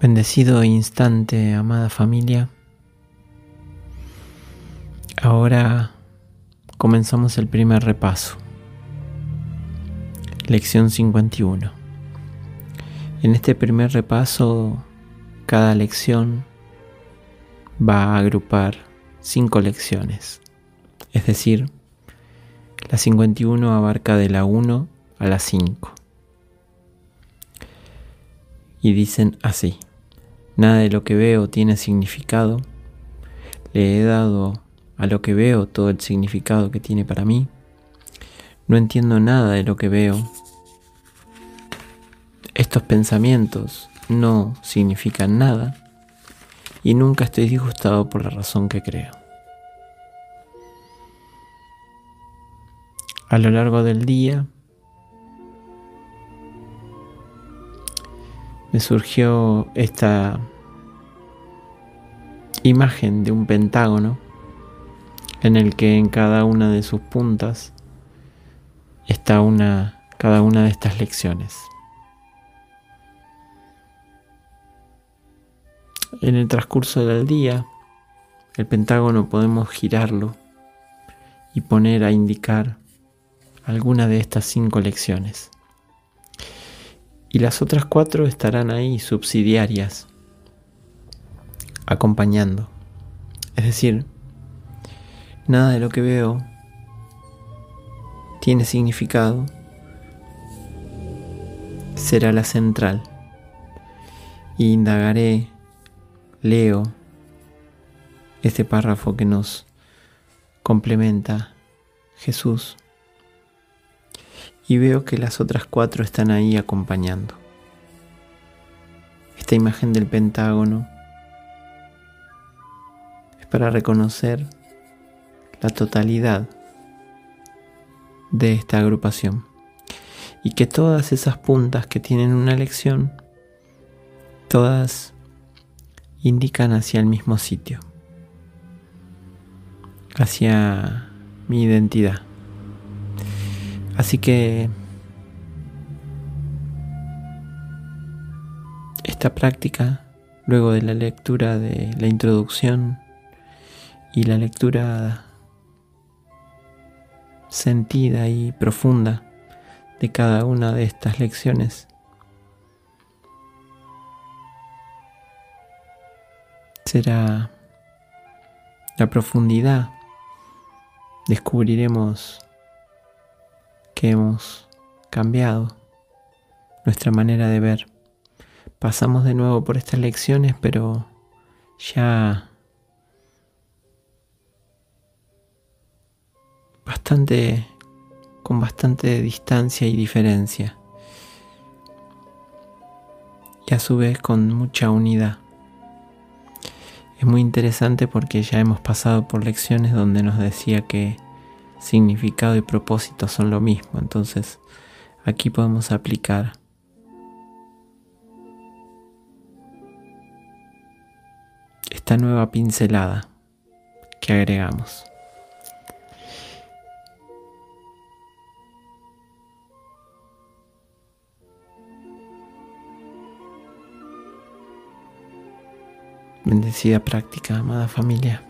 Bendecido instante, amada familia. Ahora comenzamos el primer repaso. Lección 51. En este primer repaso, cada lección va a agrupar cinco lecciones. Es decir, la 51 abarca de la 1 a la 5. Y dicen así. Nada de lo que veo tiene significado. Le he dado a lo que veo todo el significado que tiene para mí. No entiendo nada de lo que veo. Estos pensamientos no significan nada y nunca estoy disgustado por la razón que creo. A lo largo del día surgió esta imagen de un pentágono en el que en cada una de sus puntas está una cada una de estas lecciones. En el transcurso del día, el pentágono podemos girarlo y poner a indicar alguna de estas cinco lecciones y las otras cuatro estarán ahí subsidiarias, acompañando. Es decir, nada de lo que veo tiene significado, será la central. Y indagaré, leo este párrafo que nos complementa Jesús y veo que las otras cuatro están ahí acompañando. Esta imagen del pentágono es para reconocer la totalidad de esta agrupación y que todas esas puntas que tienen una lección, todas indican hacia el mismo sitio, hacia mi identidad. Así que esta práctica, luego de la lectura de la introducción y la lectura sentida y profunda de cada una de estas lecciones, será la profundidad. Descubriremos que hemos cambiado nuestra manera de ver. Pasamos de nuevo por estas lecciones, pero ya bastante con bastante distancia y diferencia. Y a su vez con mucha unidad. Es muy interesante porque ya hemos pasado por lecciones donde nos decía que significado y propósito son lo mismo. Entonces aquí podemos aplicar esta nueva pincelada que agregamos. Bendecida práctica, amada familia.